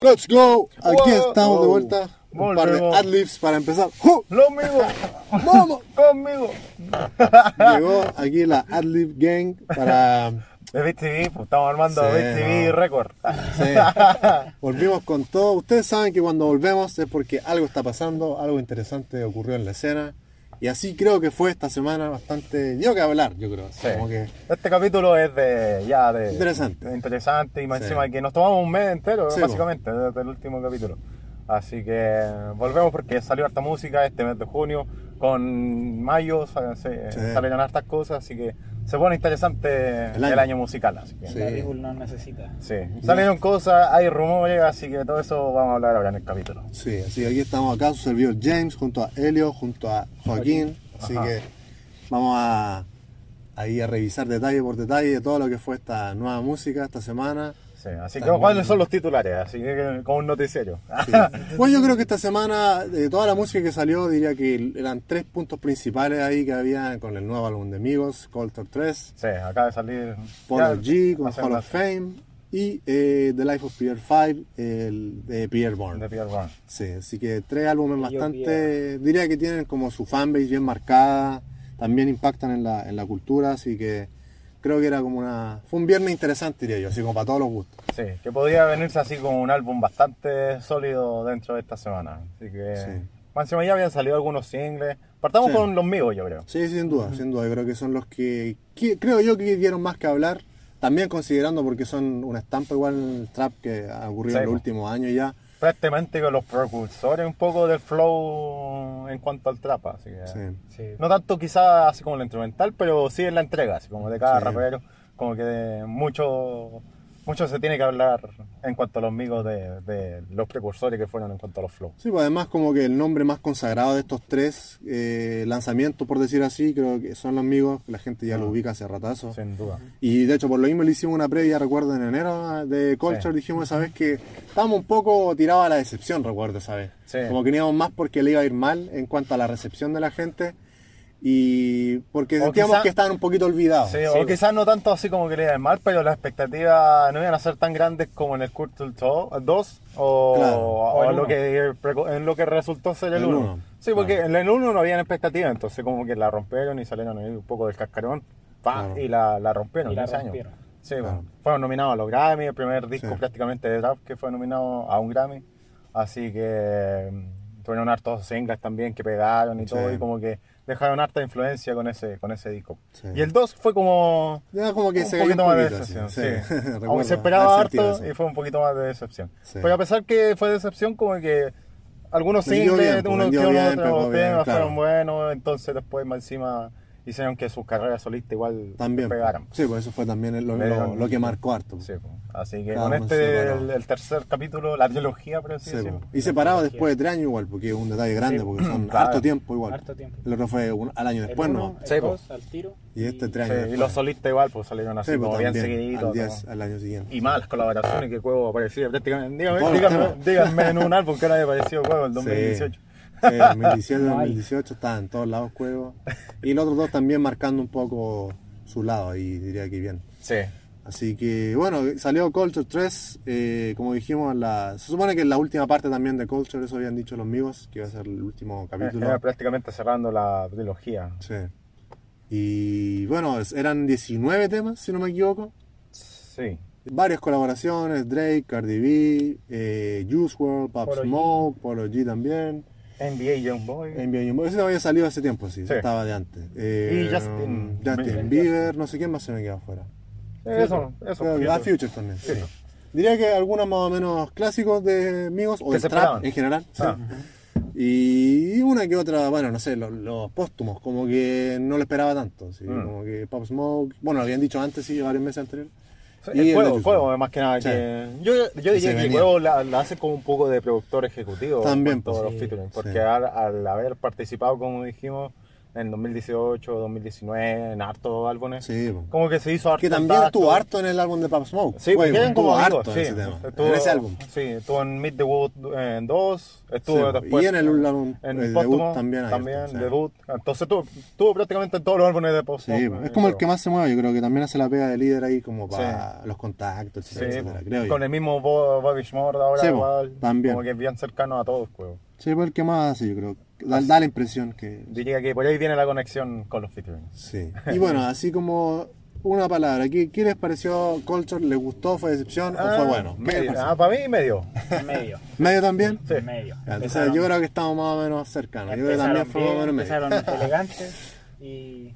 Let's go. Aquí Wow. estamos de vuelta. Un par de adlibs para empezar. Lo mismo. ¡Vamos! Conmigo. Llegó aquí la adlib gang para. De TV, pues estamos armando Sí, Beat TV no. Record. Sí. Volvimos con todo. Ustedes saben que cuando volvemos es porque algo está pasando, algo interesante ocurrió en la escena. Y así creo que fue esta semana bastante. Dio que hablar, yo creo. Sí. Como que. Este capítulo es de ya de Interesante. de interesante y más Sí. encima que nos tomamos un mes entero, Sí, básicamente, desde el último capítulo. Así que volvemos porque salió harta música este mes de junio. Con mayo se, Sí. salieron hartas cosas, así que se pone interesante El el año. musical. Así que, Sí. sí. Necesita. Salieron cosas, hay rumores, así que todo eso vamos a hablar ahora en el capítulo. Sí, así que aquí estamos acá, su servidor James, junto a Helio, junto a Joaquín. Así Ajá. que vamos a, ahí a revisar detalle por detalle de todo lo que fue esta nueva música esta semana. Sí, así que cuáles son los titulares, así que como un noticiero. Sí. Bueno, yo creo que esta semana, de toda la música que salió, diría que eran tres puntos principales ahí que había con el nuevo álbum de Amigos, Culture 3, Sí, acaba de salir. Polo G con Hall of Fame y eh, The Life of Pierre 5, el de Pierre Bourne. De Pierre Bourne. Sí, así que tres álbumes bastante, diría que tienen como su fanbase bien marcada, también impactan en la, en la cultura, así que creo que era como una, fue un viernes interesante diría yo, así como para todos los gustos. Sí, que podría venirse así como un álbum bastante sólido dentro de esta semana. Así que. Sí. Más encima ya habían salido algunos singles. Partamos Sí. con los míos, yo creo. Sí, sin duda, sin duda, yo creo que son los que, que- creo yo que dieron más que hablar, también considerando porque son una estampa igual en el trap que ha ocurrido Sí, en los po. últimos años ya. Prácticamente con los precursores un poco del flow en cuanto al trap. Así que. Sí. Sí. No tanto quizás así como la instrumental, pero sí en la entrega, así como de cada Sí. rapero. Como que de mucho, mucho se tiene que hablar en cuanto a los amigos de, de los precursores que fueron en cuanto a los flows. Sí, pues además como que el nombre más consagrado de estos tres eh, lanzamientos, por decir así, creo que son los amigos, que la gente ya lo Mm. ubica hace ratazo. Sin duda. Y de hecho, por lo mismo le hicimos una previa, recuerdo, en enero de Culture. Sí. Dijimos esa vez que estábamos un poco tirados a la decepción, recuerdo esa vez. Sí. Como que íbamos más porque le iba a ir mal en cuanto a la recepción de la gente y porque O sentíamos quizá- que estaban un poquito olvidados. Sí, Sí, o quizás no tanto así como que le iban mal, pero las expectativas no iban a ser tan grandes como en el Culture 2 o, Claro. o O el en, lo que, en lo que resultó ser el El 1. uno, Sí, porque claro. en el 1 no habían expectativas, entonces como que la rompieron y salieron ahí un poco del cascarón pa, Claro. y la, la rompieron Y la ese año. rompieron. Sí, Claro. bueno, fueron nominados a los Grammy, el primer disco Sí. prácticamente de rap que fue nominado a un Grammy. Así que mm, tuvieron hartos singles también que pegaron y Sí. todo, y como que dejaron harta influencia con ese, con ese disco. Sí. Y el 2 fue como Ya como que un se poquito un más de poquito, decepción, sí. sí. Aunque se esperaba sentido harto y fue un poquito más de decepción. Pero a pesar que fue decepción, como que algunos singles, pues, unos que otros fueron buenos, entonces después más encima hicieron que sus carreras solistas igual También. pegaran. Sí, pues eso fue también lo, que marcó harto. Sí, pues. Así que Cada con este, el, el tercer capítulo, la trilogía, así Sí, decirlo. pues. Y separado después de tres años igual, porque es un detalle grande, Sí, porque son claro. harto tiempo igual. Harto tiempo. El otro fue un- al año El después, uno, ¿no? El Sí, dos, al tiro. Y este tres Sí, años y los solistas igual, pues salieron así Sí, pues como bien seguiditos. al 10, todo. al año siguiente. Y más las colaboraciones que Cuevo aparecía prácticamente. Díganme, díganme en un álbum que ahora había aparecido Cuevo en el 2018. Sí, 2017, No hay. 2018 estaban en todos lados juegos. Y los otros dos también marcando un poco su lado ahí, diría que bien. Sí. Así que bueno, salió Culture 3, eh, como dijimos, la, se supone que en la última parte también de Culture, eso habían dicho los amigos, que iba a ser el último capítulo. Era prácticamente cerrando la trilogía. Sí. Y bueno, es- eran 19 temas, si no me equivoco. Sí. Varias colaboraciones, Drake, Cardi B, eh, Juice WRLD, Pop Polo G. Smoke, Polo G también. NBA Youngboy. NBA Youngboy. Ese había salido hace tiempo, sí, Sí. estaba de antes. Eh, Y Justin Justin Bieber. No sé quién más se me queda afuera. Eso, eso. Que- ah, Future también, sí. Diría que algunos más o menos clásicos de amigos, o se trap en general. sí. Ah. Y una que otra, bueno, no sé, los, los póstumos, como que no lo esperaba tanto. sí, Mm. Como que Pop Smoke, bueno, lo habían dicho antes, sí, varios meses anteriores. Y El juego, el juego, más que nada. Sí. Que yo, yo diría que el juego la, la hace como un poco de productor ejecutivo. También, con todos pues, los featuring, porque Sí. al, al haber participado, como dijimos, en 2018, 2019, en hartos álbumes. Sí. Como que se hizo harto. Que también estuvo harto en el álbum de Pop Smoke. Sí, como estuvo amigos, harto sí. en ese tema. Estuvo, en ese álbum. Sí, estuvo en Meet the Wood en 2, estuvo Sí, después y en el álbum en el Póstumo debut también. también, harto, sí. debut. Entonces estuvo, estuvo prácticamente en todos los álbumes de Pop Sí, Smoke, po. eh, es como el que más se mueve, yo creo que también hace la pega de líder ahí como para los contactos, Sí, etcétera, etcétera, creo yo. con el mismo Bo- Bobby Shmurda ahora Sí, igual, también. como que es bien cercano a todos, pues. Sí, fue el que más hace, yo creo. Da, da la impresión que... Diría que por ahí viene la conexión con los featuring. Sí. Y bueno, así como una palabra, ¿qué, qué les pareció Culture? ¿Les gustó? ¿Fue decepción? ¿O fue bueno? ¿Qué les Medio. Ah, para mí medio. medio. ¿Medio también? Sí. medio. Entonces Empezaron- yo creo que estamos más o menos cercanos. Yo creo que también fue más o menos medio. Empezaron elegantes y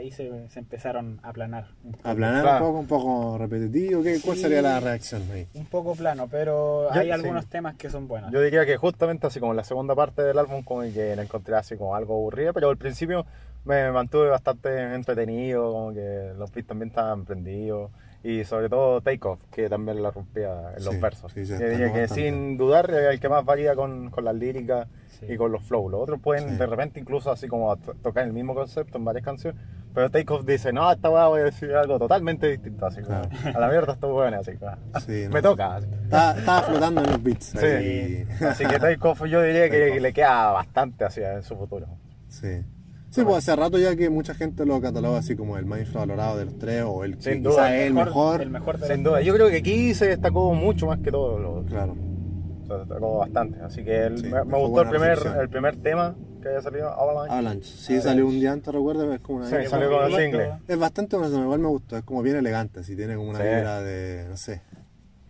ahí se, se empezaron a aplanar. Un poco, Aplanar Claro. un poco, un poco repetitivo. ¿Qué, ¿Cuál Sí. sería la reacción ahí? un poco plano, pero Yo- hay sí. algunos temas que son buenos. Yo diría que justamente así como en la segunda parte del álbum como que la encontré así como algo aburrida, pero al principio me mantuve bastante entretenido, como que los beats también estaban prendidos y sobre todo Take Off, que también la rompía en los Sí, versos. sí, que sin dudar es el que más varía con, con las líricas Sí. y con los flows. Los otros pueden Sí. de repente incluso así como to- tocar el mismo concepto en varias canciones, pero Take Off dice, no, esta weá voy a decir algo totalmente distinto, así Claro. a la mierda esto bueno, así Sí, no me toca. así. Estaba, estaba flotando en los beats. Sí, ahí. así que Take Off yo diría Take que le queda bastante hacia en su futuro. Sí. Sí, pues hace rato ya que mucha gente lo cataloga así como el más infravalorado de los tres o el que quizás es el mejor. El mejor de Sin duda, yo creo que aquí se destacó mucho más que todos los otros. Claro. Se destacó bastante. Así que el- Sí, me, gustó el primer, recepción. el primer tema que haya salido, Avalanche. Avalanche. Sí, salió un día antes, recuerdo, es como una Sí, salió con el single. Es bastante bueno, igual me gustó, es como bien elegante, así tiene como una Sí. vibra de, no sé,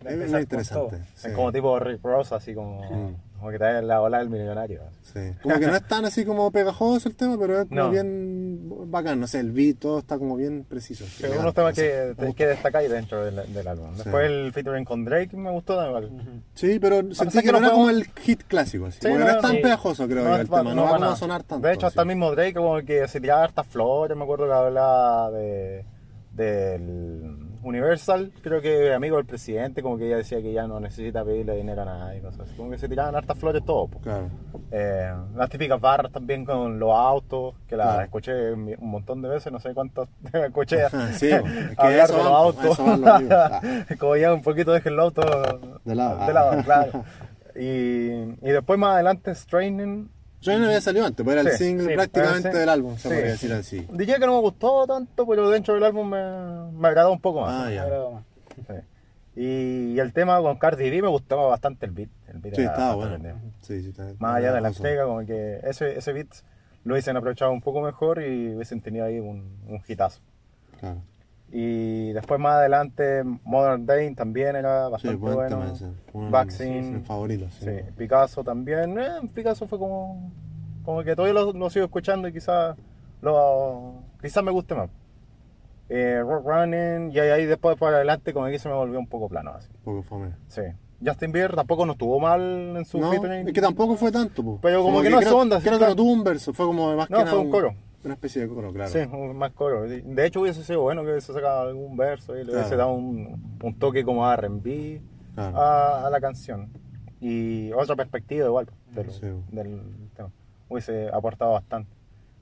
es muy interesante. sí. Es como tipo Rick Ross, así como, Mm. Como que te da la ola del millonario. Sí. Como que no es tan así como pegajoso el tema, pero es como No. bien bacán, no sé, el beat, todo está como bien preciso. Sí, elegante, unos temas no sé. que, que destacáis dentro del, del álbum. Después el featuring con Drake me gustó igual. Sí, pero sentí que, que no era fue como un- el hit clásico, así. Sí, como que no, no, es tan sí. pegajoso, creo yo, el va- tema, no, va a sonar tanto. De hecho, hasta el mismo Drake como que se tiraba hartas flores, me acuerdo que hablaba de del Universal, creo que amigo del presidente, como que ella decía que ya no necesita pedirle dinero a nadie, cosas así. Como que se tiraban hartas flores. Claro. Eh, las típicas barras también con los autos, que las Claro. escuché un montón de veces, no sé cuántas escuché sí, es que hablar eso de los autos. los. Ah. como ya un poquito dejen el auto De lado. de lado, claro. Y, y después más adelante Straining. Yo no había salido antes, pues era el single sí, prácticamente el del álbum, se podría decir así. Diría que no me gustó tanto, pero dentro del álbum me, me agradó un poco más. Ah, ya. más. Y, el tema con Cardi B me gustaba bastante el beat. El beat Sí, estaba bueno. Sí, sí, está- Más allá de la entrega, como que ese, ese beat lo hubiesen aprovechado un poco mejor y hubiesen tenido ahí un, un hitazo. Claro. Y después más adelante Modern Day también era bastante buen bueno. Vaccine. mis favoritos. Sí. Sí, Picasso también. Eh, Picasso fue como, como que todavía lo, lo sigo escuchando y quizás lo, quizás me guste más. Eh, Rock Running y ahí, después para adelante como que se me volvió un poco plano así. Un poco fome. Sí. Justin Bieber tampoco no estuvo mal en su No, featuring. es que tampoco fue tanto, po. Pero como que no es onda, Creo que no tuvo un verso, fue como más No, que fue nada un coro. Una especie de coro, claro. Sí, más coro. De hecho hubiese sido bueno que hubiese sacado algún verso y le Claro. hubiese dado un, un toque como R&B Claro. a, a la canción. Y otra perspectiva igual del, Sí. del tema. Hubiese aportado bastante.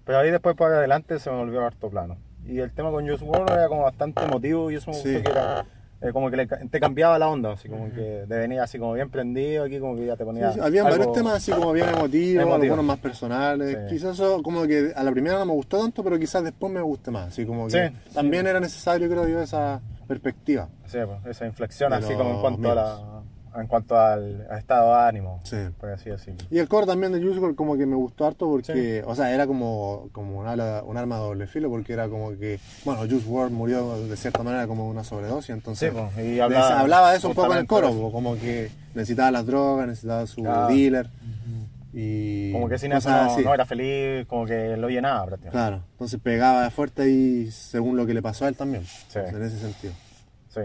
Pero ahí después para adelante se me volvió harto plano. Y el tema con Juice WRLD era como bastante emotivo y eso me Sí. gustó que era eh, como que le te cambiaba la onda, así como que te venía así como bien prendido, aquí como que ya te ponía. Sí, sí, Había varios temas así como bien emotivos, Emotivo. algunos más personales. Sí. Quizás eso como que a la primera no me gustó tanto, pero quizás después me guste más. Así como que Sí. también era necesario, creo yo, esa perspectiva. Sí, pues, esa inflexión así como en cuanto a la, en cuanto al, al estado de ánimo, Sí. por así decirlo. Y el coro también de Juice WRLD como que me gustó harto porque, o sea, era como, como un, ala- un arma de doble filo porque era como que, bueno, Juice WRLD murió de cierta manera como una sobredosis, entonces Sí, pues, y de- hablaba hablaba, de eso un poco en el coro, eso. po, como que necesitaba las drogas, necesitaba su Claro. dealer y Como que sin eso no, era feliz, como que lo llenaba prácticamente. Claro, entonces pegaba fuerte ahí según lo que le pasó a él también, Sí. en ese sentido. Sí.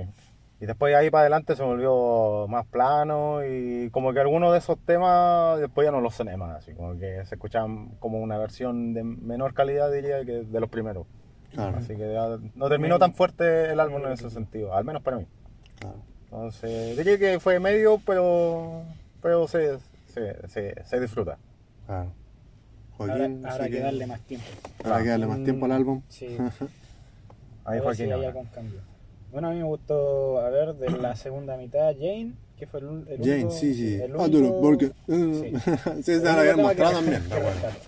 Y después de ahí para adelante se volvió más plano y como que algunos de esos temas después ya no los soné más, así como que se escuchaban como una versión de menor calidad diría que de los primeros. Claro, Así que ya no terminó tan fuerte el álbum en ese sentido, al menos para mí. claro. Entonces diría que fue medio, pero, pero se, se, se, se disfruta. claro. Ahora, Joaquín, hay que que- darle más tiempo. Para que darle más tiempo al álbum. Sí. Ahí Joaquín. si hay ahora. algún cambio. Bueno, a mí me gustó, a ver, de la segunda mitad, Jane, que fue el, el Jane, único- sí, sí. el Ah, duro, único- porque. Sí. sí, se la único habían mostrado también. rescato.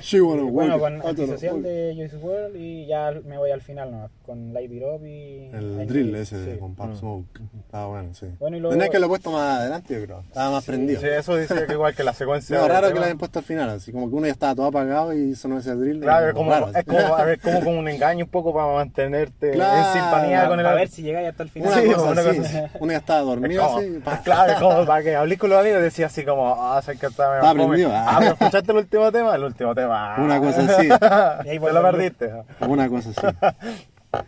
She wanna Y bueno, con Antisocial know. de Joyce World y ya me voy al final nomás, con Light It Up y... El drill ese de sí. con Pop Mm. Smoke. Estaba bueno, sí. Bueno, y luego- Tenés que lo he puesto más adelante, yo creo. Estaba más prendido. Sí, eso dice que igual que la secuencia. No, raro que lo hayan puesto al final, así como que uno ya estaba todo apagado y sonó ese drill. Claro, es como, raro, es como, a ver, como, como un engaño un poco para mantenerte Claro. en sintonía con el Para ver si llegáis hasta el final. Una Sí, cosa una cosa Uno ya estaba Es dormido como- así. Claro, como para que hablé con los amigos y decía así como, ah, sé que está Estaba prendido, Ah, ah. pero escuchaste el último tema, el último tema. Una cosa así. Te lo perdiste. Una cosa así.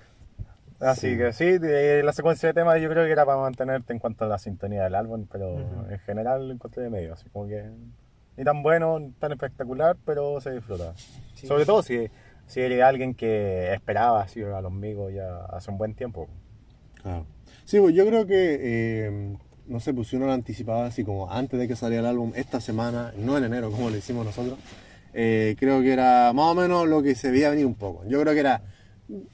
Así Sí. que sí, de- la secuencia de temas yo creo que era para mantenerte en cuanto a la sintonía del álbum, pero Ujú. en general lo encontré de medio, así como que ni tan bueno, ni tan espectacular, pero se disfruta. Sí. Sobre todo si, si eres alguien que esperaba así a los amigos ya hace un buen tiempo. Claro. Sí, pues yo creo que, eh, no sé, pues si uno lo anticipaba así como antes de que saliera el álbum, esta semana, no en enero como lo hicimos nosotros, eh, creo que era más o menos lo que se veía venir un poco. Yo creo que era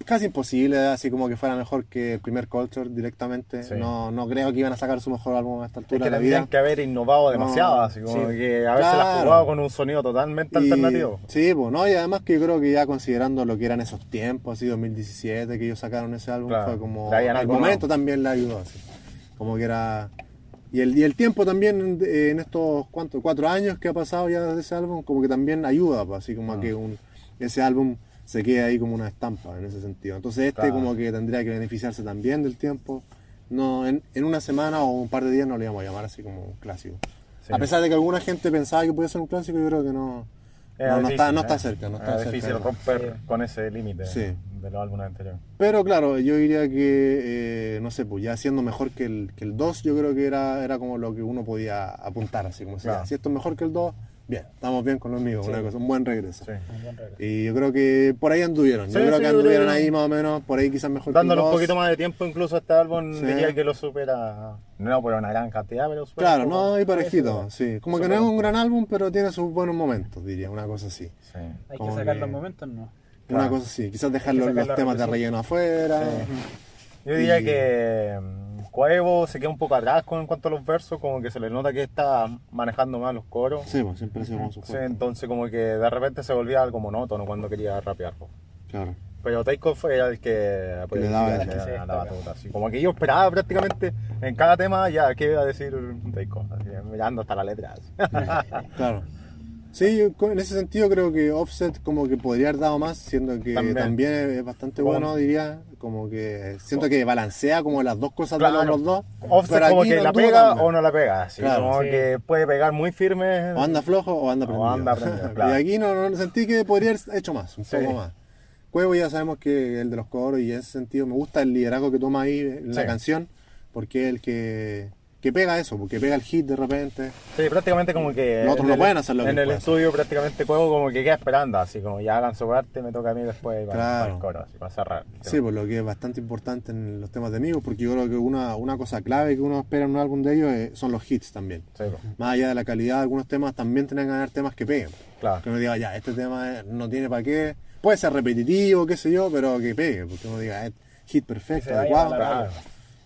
casi imposible, así como que fuera mejor que el primer Culture directamente. Sí. No, no creo que iban a sacar su mejor álbum a esta Es altura que de la tendrían vida. que haber innovado demasiado, No, así como sí. que haberse la Claro. jugado con un sonido totalmente Y- alternativo. Sí, pues, ¿no? Y además que yo creo que ya considerando lo que eran esos tiempos, así 2017, que ellos sacaron ese álbum, Claro, fue como... El momento también le ayudó, así. Como que era... Y el, y el tiempo también eh, en estos, ¿cuántos? Cuatro años que ha pasado ya desde ese álbum, como que también ayuda, pues, así como a Ah. que un, ese álbum se quede ahí como una estampa en ese sentido. Entonces este Claro. como que tendría que beneficiarse también del tiempo. No, en, en una semana o un par de días no le íbamos a llamar así como un clásico. Sí. A pesar de que alguna gente pensaba que podía ser un clásico, yo creo que no, no, está, no ¿eh? está cerca, no está cerca. difícil romper con ese límite Sí. De los álbumes anteriores. Pero claro, yo diría que, eh, no sé, pues ya siendo mejor que el, que el 2, yo creo que era, era como lo que uno podía apuntar, así como si, Claro. si esto es mejor que el 2, bien, estamos bien con los amigos, Sí. una cosa, un buen regreso. Sí. Un buen regreso. Y yo creo que por ahí anduvieron, yo Sí, creo sí, que creo anduvieron ahí más o menos, por ahí quizás mejor Dándole que un el 2. poquito más de tiempo incluso a este álbum, Sí. diría que lo supera, no por una gran cantidad, pero supera Claro, un no, y parejito, sí. Como que no es un gran álbum, pero tiene sus buenos momentos, diría, una cosa así. Sí. Hay Como que sacar que- los momentos, ¿no? Una cosa así, quizás dejar los, temas de relleno afuera. Sí. Yo diría Y- que mm, Cuevo se queda un poco atrás con en cuanto a los versos, como que se le nota que está manejando más los coros. Sí, pues siempre como su Sí, entonces como que de repente se volvía algo monótono cuando quería rapear. po. Claro. Pero Takeoff era el que pues, le daba le la batuta. así. Como que yo esperaba prácticamente en cada tema ya qué iba a decir Takeoff, mirando hasta la letra. así. Claro. Sí, en ese sentido creo que Offset como que podría haber dado más, siendo que También. también, es bastante bueno, diría. Como que siento que balancea como las dos cosas de los, Claro. los dos. Offset pero como que no la pega o no la pega, así, Claro. como Sí. que puede pegar muy firme. O anda flojo o anda O prendido. anda prendido, claro. Y aquí no, no sentí que podría haber hecho más, un Sí. poco más. Cuevo ya sabemos que el de los coros y en ese sentido me gusta el liderazgo que toma ahí en la Sí. canción, porque es el que, que pega eso, porque pega el hit de repente. Sí, prácticamente como que. Los otros no pueden hacer lo que En el estudio, prácticamente Cuevo como que queda esperando, así como ya hagan su parte, me toca a mí después para, Claro. para el coro, así, para cerrar. Sí, por lo que es bastante importante en los temas de amigos, porque yo creo que una, una cosa clave que uno espera en un álbum de ellos eh, son los hits también. Sí, Más allá de la calidad de algunos temas, también tienen que ganar temas que peguen. claro. Que uno diga, ya, este tema eh, no tiene para qué. Puede ser repetitivo, qué sé yo, pero que pegue. Porque uno diga, es hit perfecto, adecuado.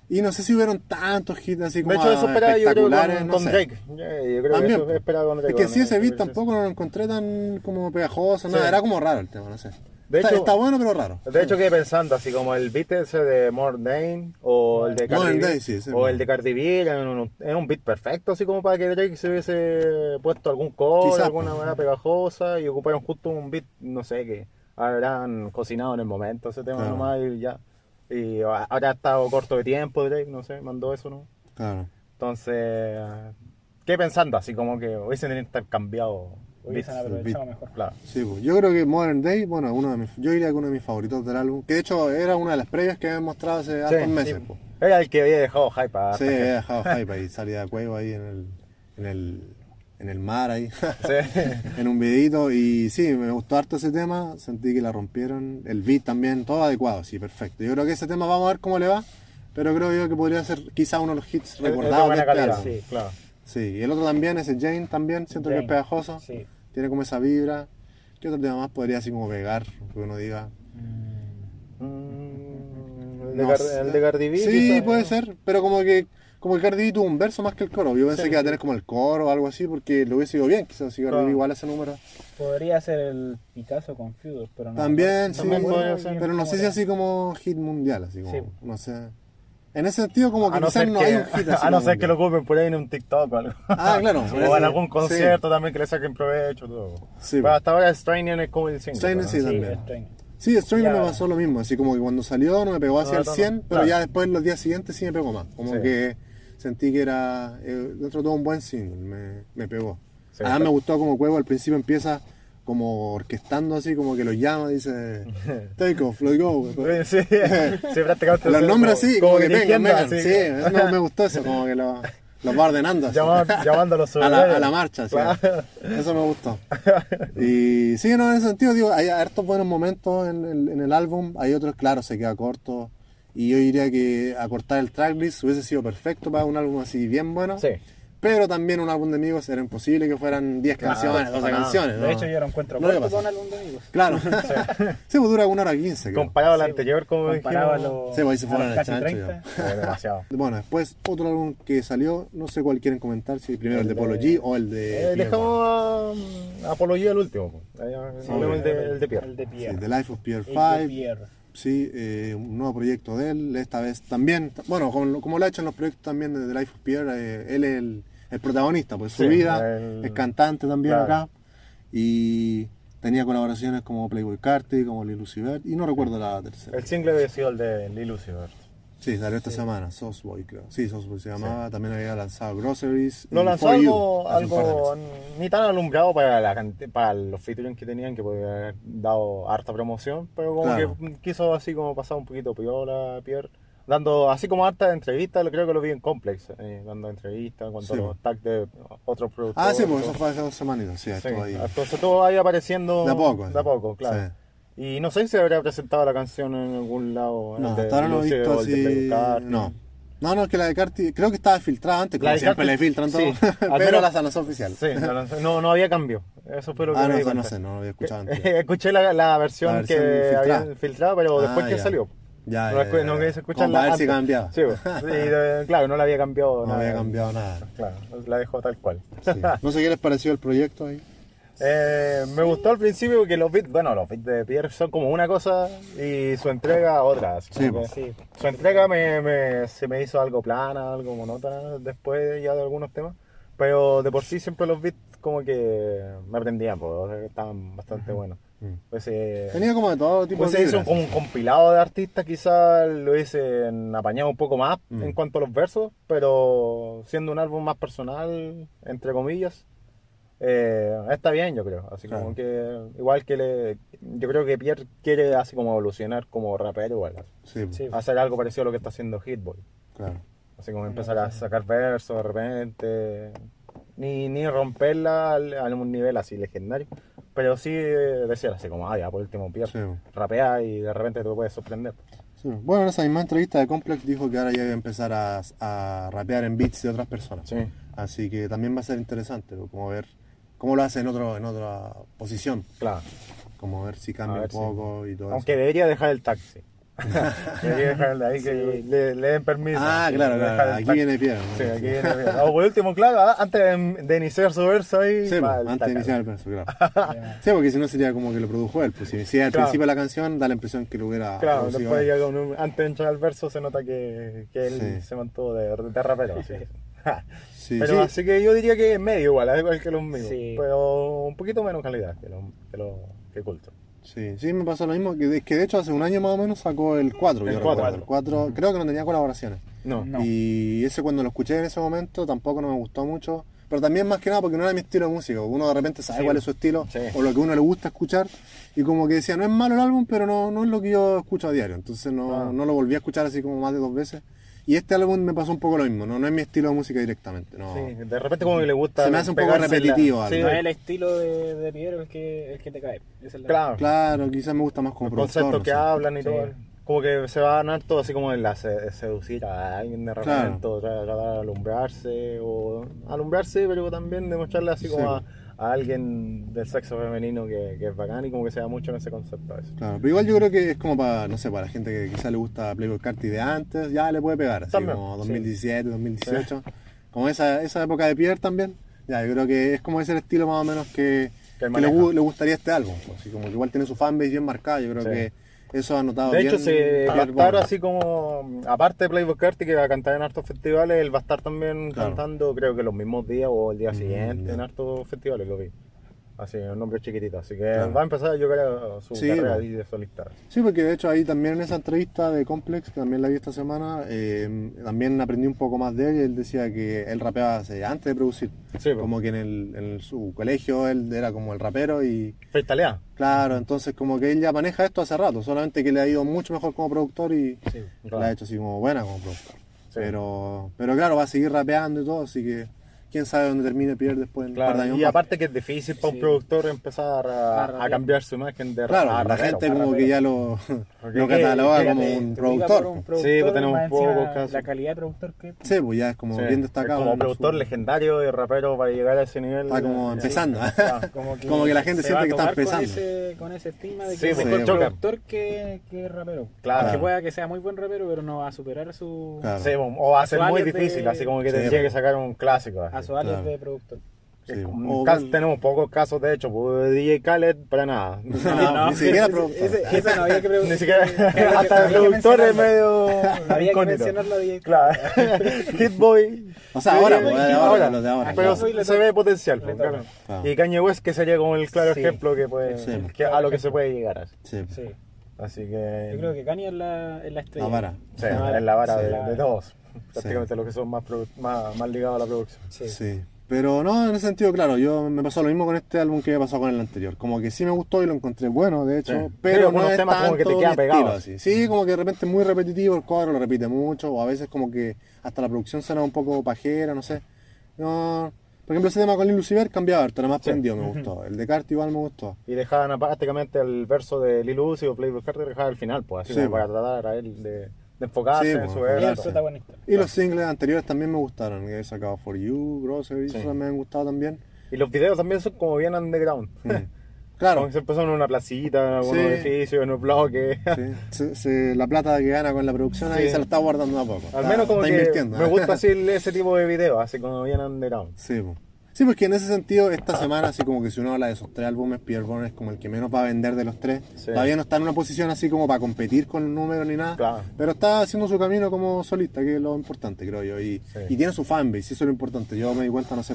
Y no sé si hubieron tantos hits así como De hecho, eso esperaba yo creo con, no con. Drake. Yo, yo creo También, que eso esperaba con Drake. Es que sí, ese beat tampoco no lo encontré tan como pegajoso, Sí. nada, era como raro el tema, no sé. De está, hecho- está bueno, pero raro. De hecho, quedé pensando, así como el beat ese de More Dane o el de Cardi B, sí, ese o el de Cardi B, era un, era un beat perfecto, así como para que Drake se hubiese puesto algún coro, alguna pues. manera pegajosa y ocuparon justo un beat, no sé, que habrán cocinado en el momento ese tema Claro. nomás y ya. Y ahora ha estado corto de tiempo Drake, no sé, mandó eso, ¿no? Claro. Entonces, quedé pensando, así como que hubiesen tenido que estar cambiado Hubiesen aprovechado mejor. Claro. Sí, pues, yo creo que Modern Day, bueno, uno de mis, yo diría que uno de mis favoritos del álbum, que de hecho era una de las previas que habían mostrado hace hartos meses. sí. pues. Era el que había dejado hype a Sí, había dejado hype ahí, salía de cuevo ahí en el, en el, en el mar ahí. Sí. en un videito y sí, me gustó harto ese tema, sentí que la rompieron, el beat también, todo adecuado, sí, perfecto. Yo creo que ese tema vamos a ver cómo le va, pero creo yo que podría ser quizá uno de los hits de recordados de buena este álbum. sí, claro. Sí, y el otro también, ese Jane también, siento que es pegajoso, Sí. tiene como esa vibra. ¿Qué otro tema más podría así como pegar? Que uno diga. Mm, Mm, el, de No el de Cardi B. Sí, puede ser, pero como que como que Cardi B tuvo un verso más que el coro. Yo pensé Sí, que iba a sí. tener como el coro o algo así porque lo hubiese ido bien, quizás si Cardi B igual ese número. Podría ser el Picasso con Fudor, pero no. También, sí, También bueno, ser. pero no sé si así como hit mundial, así como, Sí. no sé. En ese sentido como que A no quizás no que, hay un hit así a no ser que lo mundial. ocupen por ahí en un TikTok o algo. Ah, claro. o en algún sí. concierto también que le saquen provecho. Todo. Sí, Pero pues. hasta ahora Strainer es como el single. Strainer ¿no? sí, Sí, también. Sí, Stranger me pasó lo mismo, así como que cuando salió no me pegó hacia No, el no, no. 100, pero Claro. ya después los días siguientes sí me pegó más. Como Sí. que sentí que era eh, dentro de todo un buen single, me, me pegó. Sí, Además está- me gustó como Cuevo al principio empieza como orquestando así, como que lo llama, dice take off, let's go. Sí, sí, prácticamente. Los nombres como- así, como, que vengan, vengan. Sí, eso me, me gustó eso, como que lo, los va ordenando. así. Llamando a los la, a la marcha, sí. Claro. Eso me gustó. Y sí, no, en ese sentido, digo, hay hartos buenos momentos en el, en el álbum, hay otros, claro, se queda corto. Y yo diría que acortar el tracklist hubiese sido perfecto para un álbum así bien bueno. Sí. Pero también un álbum de amigos era imposible que fueran 10 Claro, canciones, 12 para nada. canciones. ¿no? De hecho, yo lo encuentro No corto con álbum de amigos. Claro. sí, pues dura una hora 15. creo. Comparado al Sí, anterior, como Comparado a los, Sí, pues ahí se fueron al chancho, 30. demasiado. Bueno, después otro álbum que salió, no sé cuál quieren comentar, si primero el, El de Polo G o el de... Eh, Pierre dejamos a, a Apología el último. pues. Hablemos el de, el de Pierre. El de Sí, Pierre. The Life of Pierre El de 5. Sí, eh, un nuevo proyecto de él, esta vez también, bueno, como, como lo ha hecho en los proyectos también de The Life of Pierre, eh, él es el, el protagonista, pues su Sí, vida, el- es cantante también Claro. acá, y tenía colaboraciones como Playboy Carti, como Lil Vert, y no recuerdo la tercera. El single había sido el de Lil Vert. Sí, salió esta semana, Sauce Boy creo. Sí, Sauce Boy se llamaba, también había lanzado Groceries. Lo lanzó algo, algo ni tan alumbrado para, la, para los featuring que tenían, que podía haber dado harta promoción, pero como Claro. que quiso así como pasar un poquito piola, Pierre, dando así como harta entrevistas, creo que lo vi en Complex, eh, dando entrevistas, cuando Sí, los tags de otros productores. Ah, sí, pues todo. eso fue hace dos semanitas, sí, Sí, estuvo ahí. Entonces todo ahí apareciendo De a poco, De a sí. poco, claro. Y no sé si habría presentado la canción en algún lado. No, hasta ahora no he visto así. No. No, no, es que la de Carti, creo que estaba filtrada antes, como La siempre Carti- le filtran todo, sí, al pero menos- la lanzó oficial. Sí, la lanzó- no, no había cambio. Eso fue lo que Ah, me no, di no cuenta. sé, no lo había escuchado antes. Escuché la, la versión La versión que filtrada. habían filtrado, pero después Ah, que ya. salió. Ya, no, ya, la ya, no escucharla Como para ver si cambiaba. Sí. Y, eh, claro, no la había cambiado No nada. había cambiado nada. Claro, la dejó tal cual. Sí. No sé qué les pareció el proyecto ahí. Eh, me gustó al principio porque los beats, bueno, los beats de Pierre son como una cosa y su entrega otra. Sí, pues. que Su entrega me, me- se me hizo algo plana, algo monótona después ya de algunos temas. Pero de por sí siempre los beats como que me aprendían, pues, o sea, que estaban bastante buenos. Mm. Pues, eh, Tenía como de todo tipo pues de hizo un compilado de artistas, quizás lo hubiese apañado un poco más Mm. en cuanto a los versos, pero siendo un álbum más personal, entre comillas, eh, está bien, yo creo. Así como que, igual que le, yo creo que Pierre quiere así como evolucionar como rapero, igual, Sí, Sí. hacer algo parecido a lo que está haciendo Hitboy. claro. Así como empezar a sacar versos de repente, ni, ni romperla a un nivel así legendario, pero sí eh, decir así como, ah, ya por último Pierre, Sí. rapea y de repente te puedes sorprender. Sí. Bueno, en esa misma entrevista de Complex dijo que ahora ya iba a empezar a, a rapear en beats de otras personas. Sí. Así que también va a ser interesante, como ver cómo lo hace en, otro, en otra posición. Claro. Como ver si cambia un ver poco y todo Aunque eso. debería dejar el taxi. debería dejar el de ahí que Sí. le, le den permiso. Ah, claro, claro. Aquí taxi. viene Pierre. ¿no? Sí, aquí viene bien. O por último, claro, ah, antes de, iniciar su verso ahí. Sí, antes de iniciar el verso, claro. Sí, porque si no sería como que lo produjo él. Pues si decía al Claro. principio de la canción, da la impresión que lo hubiera Claro, producido después ya con un- antes de entrar al verso se nota que, que él se mantuvo de, de rapero. Sí, Pero sí. así que yo diría que medio igual, al igual que los míos. Sí. Pero un poquito menos calidad que los que, lo, que Culto. Sí, sí, me pasó lo mismo. Que de, que de hecho hace un año más o menos sacó el 4. El yo 4. recuerdo. El 4, creo que no tenía colaboraciones. No. No. Y ese cuando lo escuché en ese momento tampoco no me gustó mucho. Pero también más que nada porque no era mi estilo de música. Uno de repente sabe Sí. cuál es su estilo Sí. o lo que a uno le gusta escuchar. Y como que decía, no es malo el álbum, pero no, no es lo que yo escucho a diario. Entonces no, Ah. no lo volví a escuchar así como más de dos veces. Y este álbum me pasó un poco lo mismo. No, no es mi estilo de música directamente. No. Sí, de repente como que le gusta. Se me hace un poco en la- repetitivo Sí, algo. No es el estilo de, de Pierre el que, el que te cae. Es claro. Claro, quizás me gusta más como Los conceptos no que sé. hablan y Sí. todo. Como que se va a ganar todo así como en la se- seducir a alguien de repente, Claro. tratar de alumbrarse, o alumbrarse, pero también demostrarle así como Sí. a, a alguien del sexo femenino que, que es bacán y como que se da mucho en ese concepto a veces. Claro, pero igual yo creo que es como para, no sé, para la gente que quizás le gusta Playboy Carti de antes, ya le puede pegar, así También, como sí. 2017, 2018, como esa, esa época de Pierre también, ya yo creo que es como ese estilo más o menos que, Que que le, le gustaría este álbum, pues, así como que igual tiene su fanbase bien marcada, yo creo Sí. que eso ha notado De bien hecho, se estar Bourne. así como, aparte de Playboy Carti, que va a cantar en hartos festivales, él va a estar también Claro. cantando, creo que los mismos días o el día Mm, siguiente en hartos festivales, lo vi. Así, un nombre chiquitito. Así que Claro. va a empezar, yo creo, su Sí, carrera bueno. de solista. Sí, porque de hecho ahí también en esa entrevista de Complex, que también la vi esta semana, eh, también aprendí un poco más de él él decía que él rapeaba antes de producir. Sí, pues. Como que en, el, en el- su colegio él era como el rapero y Freestyleada. claro, entonces como que él ya maneja esto hace rato, solamente que le ha ido mucho mejor como productor y Sí, la ha hecho así como buena como productor. Sí. Pero, pero claro, va a seguir rapeando y todo, así que quién sabe dónde termine Pierre después en par Claro, años y más. aparte que es difícil para un Sí. productor empezar A cambiar su imagen de Claro, a la rapero. gente como que ya lo, cataloga como un productor. un pues. productor, Sí, pues tenemos pocos casos. La calidad de productor que Sí, pues ya es como Sí, bien es destacado. como productor su- legendario y rapero para llegar a ese nivel. Está como empezando. ah, como que, Como que la gente siente que está tomar con empezando. ese, con ese estigma de Sí, que es pues, mejor choca. productor que, que rapero. Claro. Que pueda que sea muy buen rapero, pero no va a superar su. Sí, o va a ser muy difícil, así como que tendría pues. que sacar un clásico. Su alias Claro. de productor. Sí, o un caso- tenemos pocos casos, de hecho, pues, DJ Khaled, para nada. No, ni siquiera productor. ese- no había que preguntar. Ni siquiera, Había que- hasta el productor es medio Había que mencionarlo de Claro. Hitboy. O sea, ahora, pues, de ahora, lo de ahora. Pero se ve potencial. Pues. Claro. Y Kanye West, que sería como el claro Sí. ejemplo que puede, Sí. que a lo que se puede llegar. así. Sí, Sí. Así que. Yo creo que Kanye es la, es la estrella. La vara. Sí, La vara. es la vara Sí, de, todos. Prácticamente los que son más, más, más ligados a la producción. Sí. Sí. Pero no, en ese sentido, claro, yo me pasó lo mismo con este álbum que me pasó con el anterior. Como que sí me gustó y lo encontré bueno, de hecho, Sí. pero Pero no algunos es temas como que te tanto pegados. estilo, así. Sí, como que de repente es muy repetitivo, el cuadro lo repite mucho, o a veces como que hasta la producción suena un poco pajera, no sé. No, por ejemplo, ese tema con Lil Lucifer cambiaba harto, era más Sí. prendido, me gustó. El de Carti igual me gustó. Y dejaban prácticamente el verso de Lil Uzi o Playboy Carter dejaba al final, pues, así Sí, como pues. para tratar a él de, de enfocarse Sí, en pues, su Y verso. Sí. protagonista. Y los singles anteriores también me gustaron, que he sacado For You, Grocery, Sí. esos me han gustado también. Y los videos también son como bien underground. Mm. Claro, Como que se empezaron en una placita, en algún Sí. edificio, en un bloque. sí. La plata que gana con la producción ahí se la está guardando a poco. Al Está- menos como está que invirtiendo. me gusta así el- ese tipo de videos, así como bien underground. Sí, po. Sí, porque en ese sentido, esta semana, así como que si uno habla de esos tres álbumes, Pierre Bourne es como el que menos va a vender de los tres. Sí. Todavía no está en una posición así como para competir con los números ni nada. Claro. Pero está haciendo su camino como solista, que es lo importante, creo yo. Y, Sí. y tiene su fanbase, eso es lo importante. Yo me di cuenta, no sé,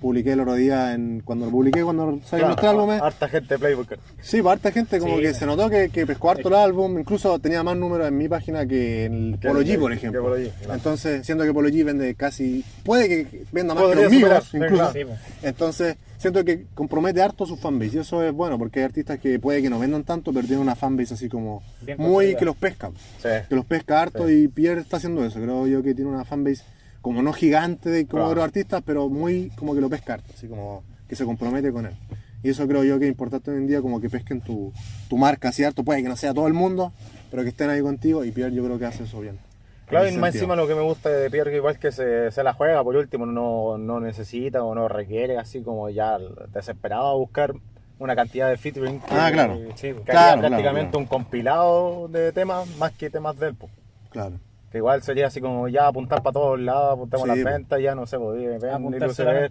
publiqué el otro día, en, cuando lo publiqué, cuando salieron Claro, los tres álbumes. Harta gente de Playboy Carter. Sí, para harta gente como Sí. que se notó que, que pescó harto el álbum, incluso tenía más números en mi página que en el Que Polo G, por que ejemplo. Polo G, claro. Entonces, siento que Polo G vende casi, puede que venda más Podría que los míos, sí, incluso. claro. Sí, pues. Entonces, siento que compromete harto su fanbase y eso es bueno, porque hay artistas que puede que no vendan tanto, pero tienen una fanbase así como Bien muy consolidada. que los pesca, Sí. que los pesca harto Sí. y Pierre está haciendo eso. Creo yo que tiene una fanbase como no gigante de- como Claro. otros artistas, pero muy como que lo pesca así como que se compromete con él. Y eso creo yo que es importante hoy en día, como que pesquen tu, tu marca, ¿cierto? Puede que no sea todo el mundo, pero que estén ahí contigo y Pierre yo creo que hace eso bien. Claro, y más sentido. encima lo que me gusta de Pierre que igual que se, se la juega, por último no, no necesita o no requiere así como ya desesperado a buscar una cantidad de featuring que, Ah, claro. Sí, que Claro, haría claro, prácticamente un compilado de temas más que temas del po. Claro. Que igual sería así como ya apuntar para todos lados, apuntemos Sí, las ventas, ya no sé, pues, ven, Apuntar solamente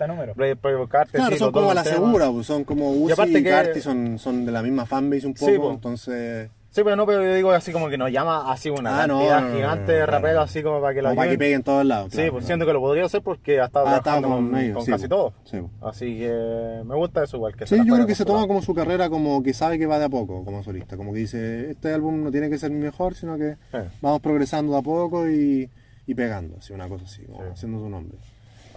Carter, Claro, sí, son los como a la temas. segura, pues, son como Uzi y, aparte que- Carti, son, son de la misma fanbase un poco, Sí, pues. entonces... Sí, pero no, pero yo digo así como que nos llama así una Ah, no, cantidad no, no, gigante de raperos así como para que lo Como para que peguen todos lados. Sí, claro, pues siento que lo podría hacer porque ha estado Ah, trabajando con, sí, casi pues. todos. Sí, pues. Así que me gusta eso igual. Que Sí, la yo creo que por se toma como su carrera como que sabe que va de a poco como solista, como que dice, este álbum no tiene que ser mi mejor, sino que Sí. vamos progresando de a poco y, y pegando, así, una cosa así, como Sí. haciendo su nombre.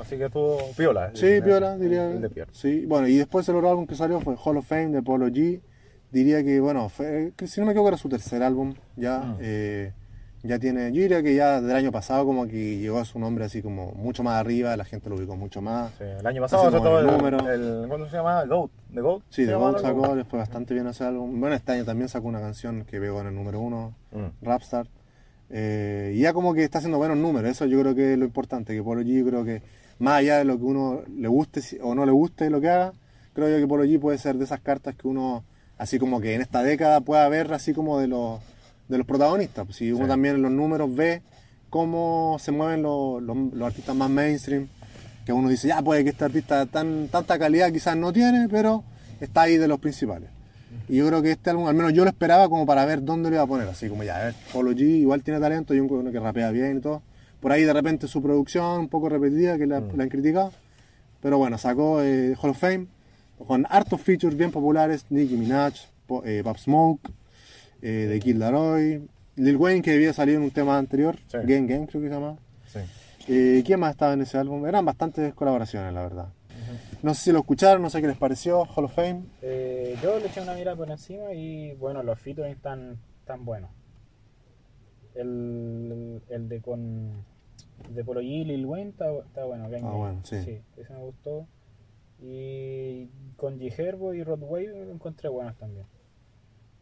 Así que estuvo piola. Sí, el- Piola, el- diría. El de Pierre. Sí, bueno, y después el otro álbum que salió fue Hall of Fame de Polo G. Diría que, bueno, fue, si no me equivoco era su tercer álbum, ya. Mm. eh, ya tiene, yo diría que ya del año pasado como que llegó a su nombre así como mucho más arriba, la gente lo ubicó mucho más. Sí, el año pasado sacó el, número. el- ¿Cuándo se llama? Goat. ¿The Goat? Sí, ¿Se de llama Gold el álbum? sacó, les fue bastante bien ese álbum. Bueno, este año también sacó una canción que pegó en el número uno, Mm. Rapstar. Eh, y ya como que está haciendo buenos números, eso yo creo que es lo importante, que Polo G yo creo que más allá de lo que uno le guste o no le guste lo que haga, creo creo yo que Polo G puede ser de esas cartas que uno, así como que en esta década pueda ver así como de los, de los protagonistas. Si uno Sí. también en los números ve cómo se mueven los, los- los artistas más mainstream, que uno dice, ya puede que este artista tan, tanta calidad quizás no tiene, pero está ahí de los principales. Y yo creo que este álbum, al menos yo lo esperaba como para ver dónde lo iba a poner. Así como ya, a ver, Polo G igual tiene talento y un uno que rapea bien y todo. Por ahí de repente su producción un poco repetida, que la, la han criticado. Pero bueno, sacó eh, Hall of Fame con hartos features bien populares. Nicki Minaj, Po- eh, Pop Smoke, eh, The Kid Laroi, Lil Wayne que había salido en un tema anterior, Sí. Gang Gang creo que se llama. Sí. Eh, ¿Quién más estaba en ese álbum? Eran bastantes colaboraciones, la verdad. No sé si lo escucharon, no sé qué les pareció, Hall of Fame. Eh, yo le eché una mirada por encima y bueno, los featuring están tan buenos. El, el de con de Polo G y Lil Wayne está, está bueno. Gang Ah, bueno, sí. ese me gustó. Y con G Herbo y Rod Wave lo encontré buenos también.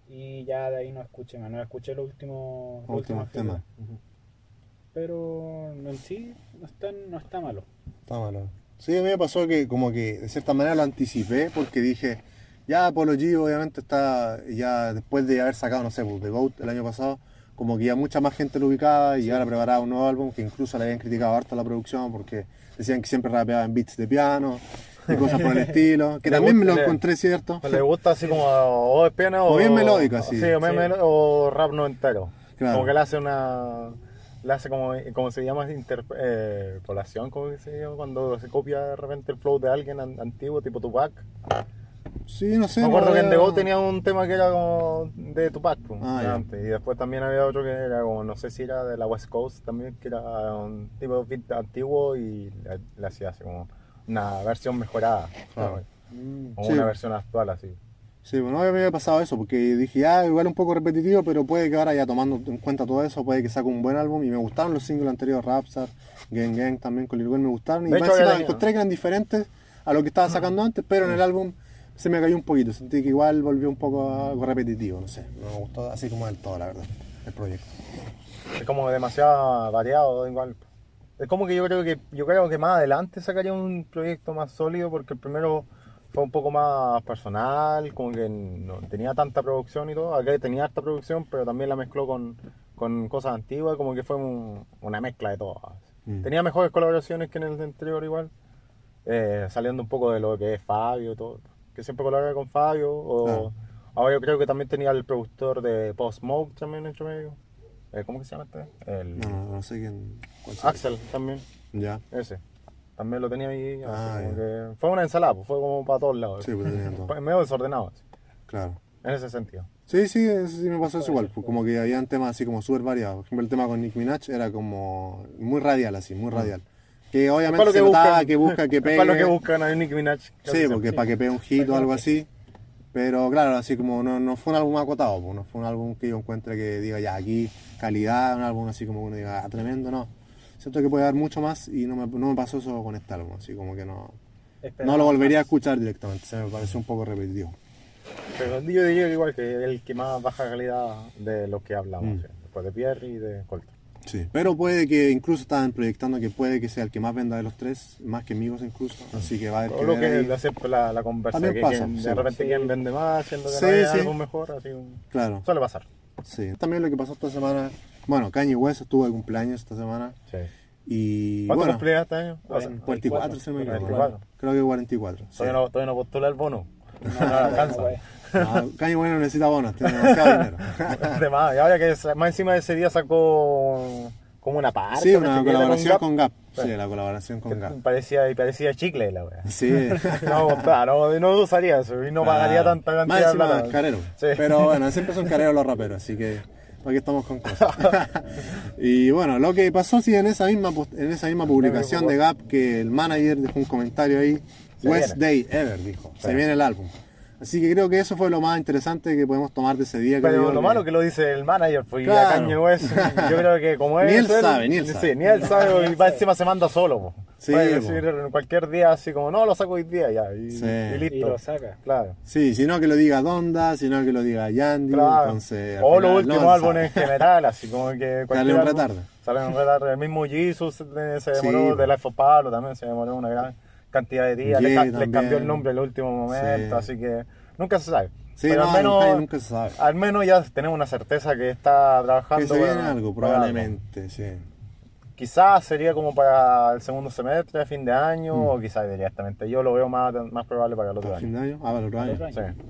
Y ya de ahí no escuché más, no escuché los últimos, Últimos temas. Pero en sí no está, no está malo. Está malo. Sí, a mí me pasó que como que de cierta manera lo anticipé porque dije, ya Polo G obviamente está ya después de haber sacado, no sé, pues, The Goat el año pasado, como que ya mucha más gente lo ubicaba y ahora preparaba un nuevo álbum que incluso le habían criticado harto la producción porque decían que siempre rapeaba en beats de piano y cosas por el estilo, que Le también me lo le- encontré cierto. Le gusta así como o de piano O bien melódico, así. Sí, o, bien Sí. melo- o rap no entero. Claro. Como que le hace una. Le hace como, como se llama interpolación, como que se llama cuando se copia de repente el flow de alguien an- antiguo, tipo Tupac. Sí, no sé. Me acuerdo no que en The Go tenía un tema que era como de Tupac, pues, Ah, de antes. y después también había otro que era como, no sé si era de la West Coast también, que era un tipo de beat antiguo y le, le hacía así como una versión mejorada, Claro. Mm. o Sí. una versión actual así. Sí, bueno, me había pasado eso, porque dije, ya, igual un poco repetitivo, pero puede que ahora ya tomando en cuenta todo eso, puede que saque un buen álbum. Y me gustaron los singles anteriores, Rapstar, Gang Gang también con Lil Wayne me gustaron. Y más encima encontré que eran diferentes a lo que estaba sacando antes, pero en el álbum se me cayó un poquito. Sentí que igual volvió un poco algo repetitivo, no sé. No me gustó así como del todo, la verdad, el proyecto. Es como demasiado variado igual. Es como que yo creo que yo creo que más adelante sacaría un proyecto más sólido porque el primero fue un poco más personal, como que no tenía tanta producción y todo. Acá tenía harta producción, pero también la mezcló con, con cosas antiguas, como que fue un- una mezcla de todo. Mm. Tenía mejores colaboraciones que en el anterior igual, eh, saliendo un poco de lo que es Fabio y todo, que siempre colabora con Fabio. O, Claro. Ahora yo creo que también tenía el productor de Post Smoke también entre medio. Eh, ¿Cómo que se llama este? El No, no, no sé quién. Axel también, Ya. ese. También lo tenía ahí. Ah, como ya. que fue una ensalada, pues, fue como para todos lados. Sí, pues tenía todo. Medio desordenado, así, Claro. en ese sentido. Sí, sí, eso sí me pasó eso igual, como que habían temas así como súper variados. Por ejemplo, el tema con Nick Minaj era como muy radial, así, muy radial. Que Es obviamente para lo se que notaba buscan- que busca que es. Para lo que buscan a Nicki Minaj. Sí, porque para que pegue un hit o algo así. Pero claro, así como no, no fue un álbum acotado, pues, no fue un álbum que yo encuentre que diga ya aquí calidad, un álbum así como que uno diga ah, tremendo, no. Siento que puede dar mucho más y no me, no me pasó eso con este álbum, así como que no, no lo volvería a escuchar directamente, se me pareció un poco repetitivo. Pero yo diría que igual que el que más baja calidad de lo que hablamos, Mm. sí, después de Pierre y de Colton. Sí, pero puede que incluso estaban proyectando que puede que sea el que más venda de los tres, más que Migos incluso, así que va a haber Todo que que siempre la, la conversa, También que pasa, quien- sí. de repente Sí. quien vende más, siendo que Sí, no hay sí. algo mejor, así un- Claro, suele pasar. sí. También lo que pasó esta semana, bueno, Kanye West estuvo de cumpleaños esta semana Sí. y ¿Cuánto bueno, cumplirá este año? O sea, 44 si no me equivoco. 44. Creo que 44. sí. Todavía no, todavía no postula el bono. No, no alcanza. No, Kanye West no necesita bonos, tiene demasiado dinero. De más, y ahora que más encima de ese día sacó como una parte. Sí, una colaboración Gap, con Gap. Sí. La colaboración con Gap. Parecía, parecía chicle la wea. Sí. No, está, no, no usaría eso y no pagaría Claro. tanta Más cantidad de encima plata. es carero. Sí. Pero bueno, siempre son careros los raperos, así que aquí estamos con cosas. y bueno, lo que pasó sí en esa misma en esa misma publicación de Gap que el manager dejó un comentario ahí, West viene. Day Ever dijo, se Sí. viene el álbum. Así que creo que eso fue lo más interesante que podemos tomar de ese día. Pero lo malo que lo dice el manager, pues y Claro. a Kanye West, yo creo que como Ni es. él sabe, ni él sí, sabe. ni él sabe, y va encima se manda solo, po. Sí, Puede po. decir cualquier día así como, no, lo saco hoy día ya, y, Sí. y Y listo. lo saca. Claro. Sí, sino que lo diga Donda, sino que lo diga Yandy, Claro. entonces... o final los no últimos se álbumes en general, así como que cualquier un retardo. Sale un retardo. El mismo Jesus eh, se Sí, demoró, po. de Life of Pablo también se demoró una gran cantidad de días, le, cambió el nombre en el último momento, Sí. así que nunca se sabe. Sí, Pero no, al menos, nunca se sabe. al menos ya tenemos una certeza que está trabajando. Que se viene para- algo, probablemente, sí. Quizás sería como para el segundo semestre, fin de año, Mm. o quizás directamente. Yo lo veo más, más probable para el otro ¿Para fin año. de año? Ah, para el otro año. Otro año. Sí.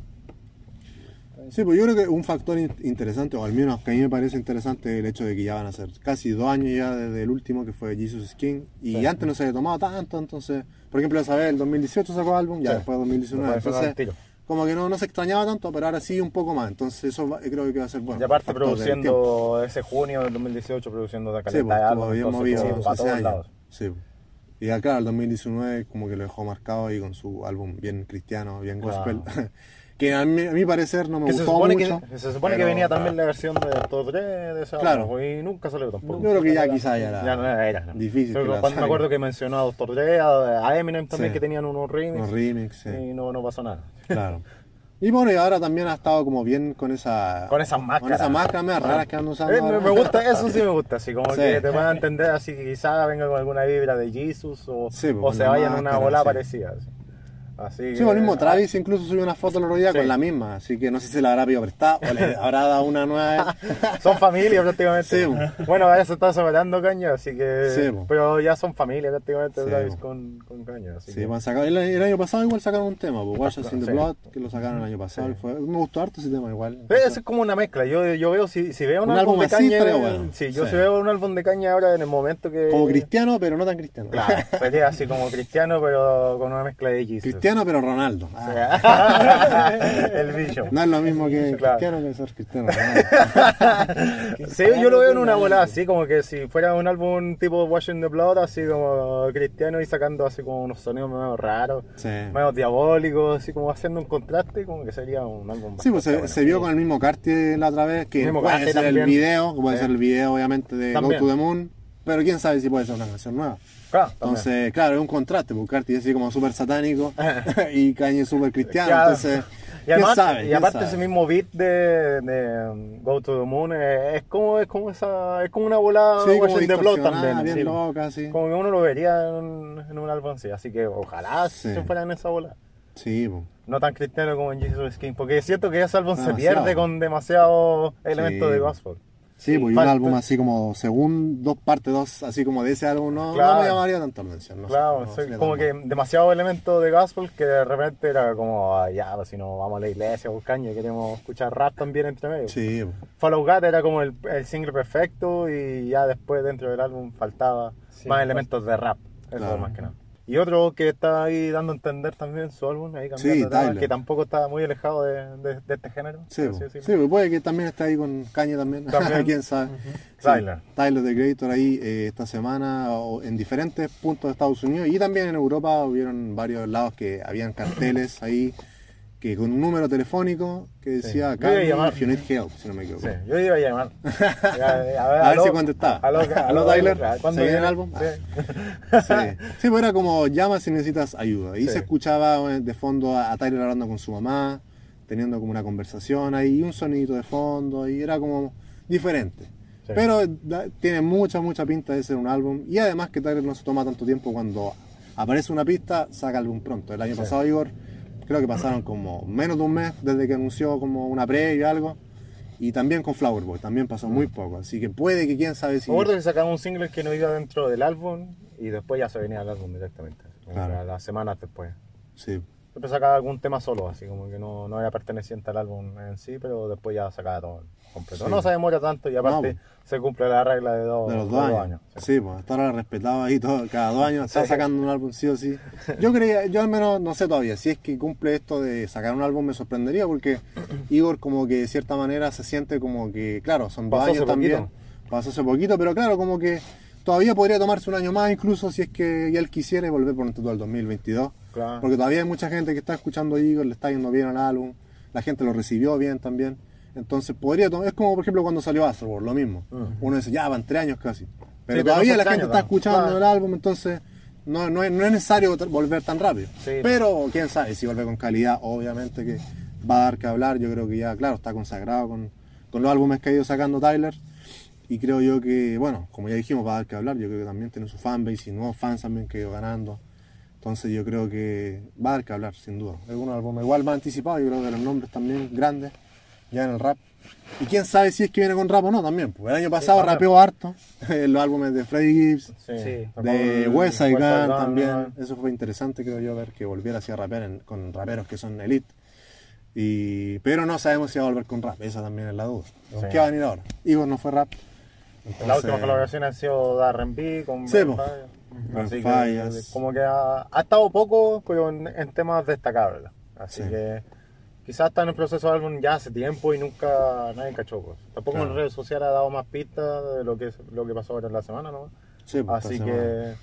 Sí, pues yo creo que un factor in- interesante, o al menos que a mí me parece interesante, el hecho de que ya van a ser casi dos años ya desde el último, que fue Jesus King, y Sí. antes no se había tomado tanto, entonces, por ejemplo, esa vez el 2018 sacó álbum, ya Sí. después del Lo 2019, puede sacar al entonces como que no, no se extrañaba tanto, pero ahora sí un poco más, entonces eso va- creo que va a ser bueno. y aparte produciendo ese junio del 2018, produciendo la Sí, calidad pues de álbum, entonces, movido para todos lados. Sí. pues. Y claro, el 2019 como que lo dejó marcado ahí con su álbum bien cristiano, bien gospel. que a mi, a mi parecer no me se gustó supone, mucho. que, se supone que pero- venía también la versión de Torre de ese Claro. y nunca salió tampoco. Yo creo que ya quizá ya era, Ya no era. no. difícil que la cuando me acuerdo que mencionó a Dr. Dre, a Eminem también, Sí. que tenían unos remix, unos remix, sí. y no, no pasó nada. Claro. Y bueno, y ahora también ha estado como bien con esa... Con esas máscaras. Con esas máscaras medio raras que andan usando. Eh, me, gusta, eso sí me gusta, así como Sí. que te puedan entender, así que quizás venga con alguna vibra de Jesus o, Sí, pues, o se vaya en una bola parecida. Así, así Sí, que- el mismo Travis incluso subió una foto el otro día Sí. con la misma, así que no sé si la habrá pedido prestada o le habrá dado una nueva. Son familia prácticamente. Sí, bueno, ahora se está separando Caña, así que. Sí, pero ya son familia prácticamente Travis con, con Caña. Así Sí, que- pues, sacado- el, el año pasado igual sacaron un tema, pues Watch in the. Blood, que lo sacaron el año pasado. Fue- me gustó harto ese tema igual. Es como una mezcla. Yo, yo veo, si, si veo un, Un álbum, álbum de Caña. estaría bueno. Sí, yo si veo un álbum de Caña ahora en el momento que. Como cristiano, pero no tan cristiano. Claro, sería así como cristiano, pero con una mezcla de Jesus. Cristiano, pero Ronaldo. Ah, el bicho. no es lo mismo que Claro. cristiano que ser cristiano. Ronaldo. Sí, yo lo veo en una bola así, como que si fuera un álbum tipo Washing the Blood, así como cristiano y sacando así como unos sonidos medio raros, Sí. medio diabólicos, así como haciendo un contraste, como que sería un álbum Sí, pues se, bueno. se vio con el mismo Cartier la otra vez, que puede Cartier ser el también. video, que puede Sí. ser el video obviamente de También. Go to the Moon, pero quién sabe si puede ser una canción nueva. Claro, también. Entonces, claro, es un contraste, porque Cartier es así como súper satánico y Kanye es súper cristiano, Claro. entonces, Y quién además, sabe. y quién aparte sabe. ese mismo beat de, de um, Go to the Moon eh, es como es como esa es como una volada Sí, como Blood distorsionada, también. bien sí. loca, sí. Como que uno lo vería en un, en un álbum así, así que ojalá se fuera en esa bola. Sí, po. No tan cristiano como en Jesus King, porque siento que ese álbum se Demasiado. pierde con demasiados elementos de gospel. Sí, pues y un álbum así como, según dos partes, dos, así como de ese álbum, no, Claro. no me llamaría tanto la atención. No sé, Claro, no sería como que bueno. demasiados elementos de gospel que de repente era como, ah, ya, pues si no vamos a la iglesia a buscar y queremos escuchar rap también entre medio. Sí, po. Follow God era como el, el single perfecto y ya después dentro del álbum faltaba Sí, más pues. elementos de rap, eso Claro. más que nada. Y otro que está ahí dando a entender también su álbum, ahí cambiando Sí, de que tampoco está muy alejado de, de- de este género. Sí, decirlo. sí, pues puede que también esté ahí con Kanye también, También. quién sabe. Sí, Tyler. Tyler the Creator ahí eh, esta semana o en diferentes puntos de Estados Unidos y también en Europa hubieron varios lados que habían carteles ahí que con un número telefónico que decía Yo Call iba a llamar. if you need help, si no me equivoco. Sí, yo iba a llamar. A ver, A ver si contestaba. Aló, Aló, Tyler, ¿Cuándo ¿se viene el álbum? Sí. Sí, sí pues era como llama si necesitas ayuda. Y Sí. se escuchaba eh, de fondo a, a Tyler hablando con su mamá, teniendo como una conversación ahí, y un sonidito de fondo, y era como diferente. Sí. Pero da- tiene mucha, mucha pinta de ser un álbum. Y además que Tyler no se toma tanto tiempo cuando aparece una pista, saca álbum pronto. El año Sí. pasado, Igor, creo que pasaron como menos de un mes desde que anunció como una pre y algo. Y también con Flower Boy, también pasó muy poco. Así que puede que quién sabe si... Me acuerdo que sacaban un single que no iba dentro del álbum y después ya se venía al álbum directamente. Claro. Las semanas después. Sí, Siempre sacaba algún tema solo, así como que no, no era perteneciente al álbum en sí, pero después ya sacaba todo completo. Sí. No se demora tanto y aparte No, se cumple la regla de dos, de los dos años. Sí. Sí, pues hasta ahora respetado ahí todo, cada dos años está sacando un álbum sí o sí. Yo creía, yo al menos no sé todavía, si es que cumple esto de sacar un álbum me sorprendería porque Igor como que de cierta manera se siente como que, claro, son dos Pasó años también, poquito. pasó hace poquito, pero claro, como que todavía podría tomarse un año más incluso si es que ya él quisiera y volver por todo el 2022. Claro. Porque todavía hay mucha gente que está escuchando a Igor, le está yendo bien al álbum, la gente lo recibió bien también. Entonces podría tomar, es como por ejemplo cuando salió Astroworld, lo mismo. Mm. Uno dice, ya van tres años casi. Pero todavía no la gente años, está escuchando Claro. el álbum, entonces no, no, es, no es necesario volver tan rápido. Sí. Pero quién sabe, si vuelve con calidad, obviamente que va a dar que hablar. Yo creo que ya, claro, está consagrado con, con los álbumes que ha ido sacando Tyler. Y creo yo que, bueno, como ya dijimos, va a dar que hablar. Yo creo que también tiene su fanbase y nuevos fans también que ha ido ganando. Entonces yo creo que va a dar que hablar, sin duda. Es un álbum igual más anticipado, yo creo que los nombres también grandes, ya en el rap. Y quién sabe si es que viene con rap o no también. Pues el año pasado rapeó harto, en los álbumes de Freddie Gibbs, Sí. de West Side Gun también. Eso fue interesante, creo yo, ver que volviera así a rapear en- con raperos que son elite. Y, pero no sabemos si va a volver con rap, esa también es la duda. Sí. ¿Qué va a venir ahora? Igor no fue rap. La Entonces- última colaboración ha sido de R&B con Sí, Así que como que ha, ha estado poco, pero en, en temas destacables. Así Sí. que quizás está en el proceso de álbum ya hace tiempo y nunca nadie cachó. Pues. Tampoco Claro. en redes sociales ha dado más pistas de lo que, lo que pasó ahora en la semana, ¿no? Sí, pues, Así que semana.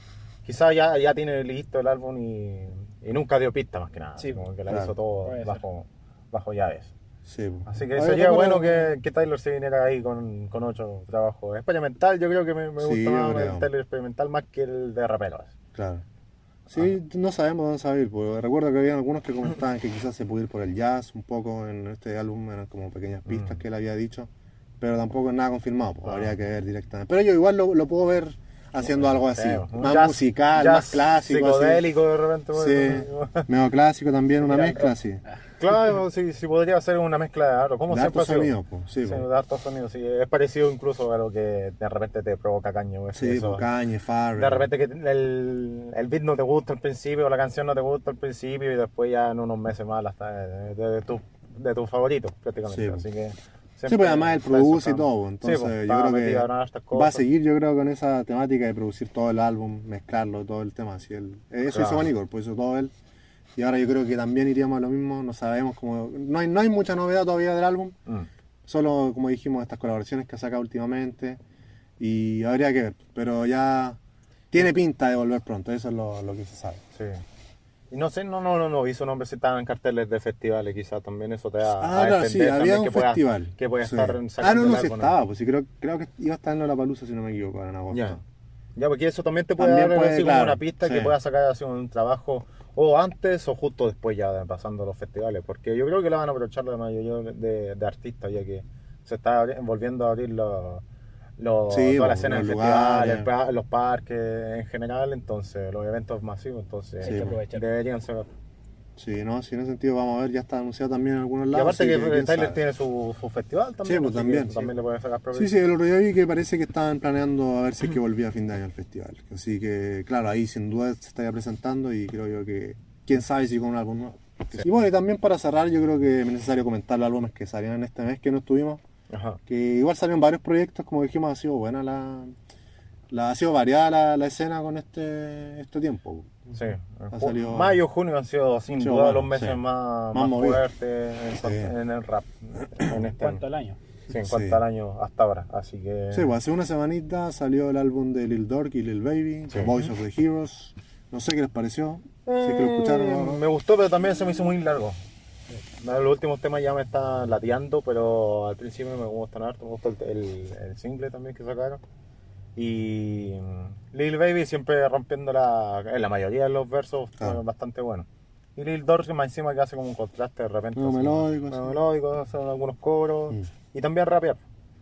quizás ya, ya tiene listo el álbum y, y nunca dio pistas más que nada. Sí, como que la claro. hizo todo bajo, bajo llaves. Sí. Así que Oye, sería bueno que, que Tyler se viniera ahí con, con otro trabajo experimental. Yo creo que me, me Sí, gusta más creo. el Tyler experimental más que el de raperos. Claro. Sí, no sabemos dónde salir, porque recuerdo que había algunos que comentaban que quizás se puede ir por el jazz un poco en este álbum, eran como pequeñas pistas Mm. que él había dicho, pero tampoco es nada confirmado, pues, Claro. habría que ver directamente. Pero yo igual lo, lo puedo ver haciendo algo así, Sí, más jazz- musical, jazz más clásico. así. Psicodélico de repente. Sí, bueno. medio clásico también, una mezcla así. Claro, sí, sí podría ser una mezcla de algo. Como De siempre sonidos, pues, sí, Sí, de sonidos, sí. Es parecido incluso a lo que de repente te provoca caño. pues, Sí, eso. Farrell. De repente que el, el beat no te gusta al principio, o la canción no te gusta al principio y después ya en unos meses más la está de, de, de tu, de tus favoritos prácticamente. Sí. Así que Sí, pues además él produce y todo, entonces Sí, pues, yo creo que va a seguir yo creo con esa temática de producir todo el álbum, mezclarlo, todo el tema. Así él, eso hizo Claro. Igor, pues hizo todo él. Y ahora yo creo que también iríamos a lo mismo, no sabemos cómo... No hay, no hay mucha novedad todavía del álbum, Mm. solo como dijimos estas colaboraciones que ha sacado últimamente y habría que ver, pero ya tiene pinta de volver pronto, eso es lo, lo que se sabe. Sí. Y no sé, no, no, no, no vi su nombre si estaba en carteles de festivales, quizás también eso te da Ah, a claro, sí, había un que pueda- festival. que puede Sí. estar Ah, sacando no, no, el sí álbum, estaba, pues sí, creo, creo que iba a estar en la palusa si no me equivoco, en agosto. Ya. Ya, porque eso también te puede También dar puede, así como claro, una pista sí. que puedas sacar así un trabajo o antes o justo después ya pasando los festivales. Porque yo creo que la van a aprovechar la mayoría de, de artistas ya que se está volviendo a abrir los, los- Sí, toda la pues, escena de los pa- parques en general, entonces los eventos masivos, entonces Sí, deberían ser. Sí, no, sí, en ese sentido vamos a ver, ya está anunciado también en algunos Y lados. aparte así que, quién Tyler tiene su, su festival también, Sí, pues, que también, sí. también le puede sacar provecho. Sí, sí, el otro día vi que parece que estaban planeando a ver si es que volvía a fin de año al festival. Así que, claro, ahí sin duda se estaría presentando y creo yo que, quién sabe si con un álbum nuevo. Y bueno, y también para cerrar, yo creo que es necesario comentar los álbumes que salieron este mes que no estuvimos. Ajá. Que igual salieron varios proyectos, como dijimos, ha sido buena la. La ha sido variada la, la escena con este, este tiempo. Sí, en Ha salido- mayo, junio han sido sin Sí, duda bueno, los meses sí. más, Más más fuertes en, Sí. en el rap. En En este cuanto año. al año. Sí, en Sí. cuanto al año hasta ahora. Así que. Sí, pues hace una semanita salió el álbum de Lil Durk y Lil Baby, Sí. The Voice of the Heroes. No sé qué les pareció. Si es que lo Eh, escucharon no. Me gustó, pero también se me hizo muy largo. Los últimos temas ya me están lateando, pero al principio me gustan harto. Me gustó el, el- el single también que sacaron. Y mm, Lil Baby siempre rompiendo la, en la mayoría de los versos, Claro. bastante bueno. Y Lil Durk más encima que hace como un contraste de repente. Así, melódico, sí. melódico, hace algunos coros. Mm. Y también rapear.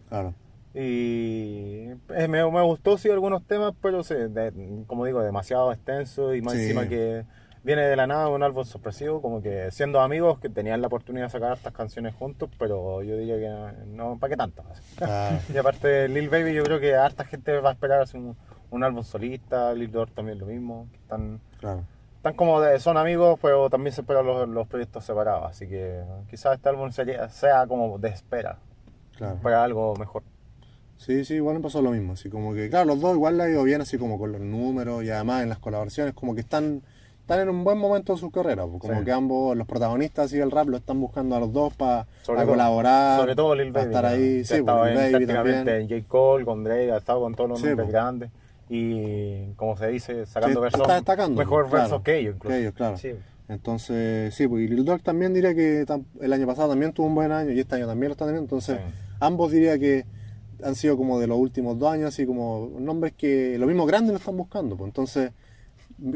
Claro. Y eh, me, me gustó sí algunos temas, pero sí, de- como digo, demasiado extenso y más Sí. encima que viene de la nada un álbum sorpresivo, como que siendo amigos que tenían la oportunidad de sacar estas canciones juntos, pero yo diría que no, ¿para qué tanto? Claro. Y aparte Lil Baby yo creo que harta gente va a esperar así un, un álbum solista, Lil Durk también lo mismo, están, claro. están como de, son amigos, pero también se esperan los, los proyectos separados, así que quizás este álbum sería, sea como de espera Claro. para algo mejor. Sí, sí, igual me pasó lo mismo. Así como que, claro, los dos igual le ha ido bien, así como con los números y además en las colaboraciones, como que están, están en un buen momento de su carrera. Como Sí. que ambos, los protagonistas y el rap lo están buscando a los dos para colaborar. Sobre todo Lil para Baby. estar ¿no? ahí, Que sí, Lil Baby prácticamente también. en J. Cole, con Drake, ha estado con todos los Sí, nombres pues. grandes. Y como se dice, sacando Sí, versos. está destacando, Mejor claro, versos que ellos, incluso. que ellos, claro. Entonces, sí, pues y Lil Durk también diría que el año pasado también tuvo un buen año y este año también lo está teniendo. Entonces, ambos diría que han sido como de los últimos dos años, así como nombres que lo mismo grandes lo están buscando. Pues entonces,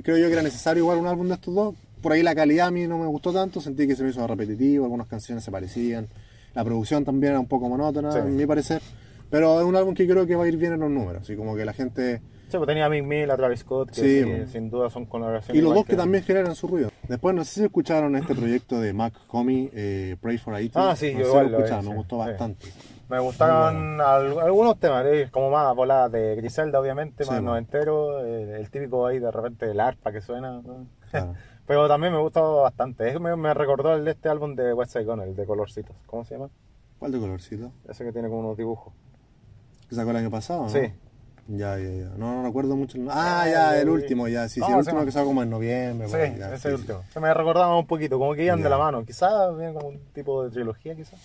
creo yo que era necesario igual un álbum de estos dos. Por ahí la calidad a mí no me gustó tanto, sentí que se me hizo repetitivo, algunas canciones se parecían. La producción también era un poco monótona, Sí. a mi parecer. Pero es un álbum que creo que va a ir bien en los números, así como que la gente... Sí, pues tenía a Mick Mill, a Travis Scott, que Sí, sí, bueno. sin duda son colaboraciones. Y los dos que también generan su ruido. Después, no sé si escucharon este proyecto de Mac Homie, eh, Pray for Haiti. Ah, sí, no yo sé igual lo escucharon, me gustó bastante. Me gustaron al- algunos temas, eh, como más voladas de Griselda, obviamente, Sí, más bueno. noventero, eh, el típico ahí de repente el arpa que suena. ¿no? Claro. Pero también me gustó bastante. Es me, me recordó el de este álbum de West Side Gun, el de colorcitos. ¿Cómo se llama? ¿Cuál de colorcito? Ese que tiene como unos dibujos. ¿Que sacó el año pasado? no? Ya, ya, ya. No, no recuerdo mucho. el- Ah, Ah, ya, el último, ya. Sí, sí, ¿Cómo el último que sacó como en noviembre. Sí, bueno, ya, ese sí, sí. último. Se me recordaba un poquito, como que iban de la mano. Quizás bien como un tipo de trilogía, quizás.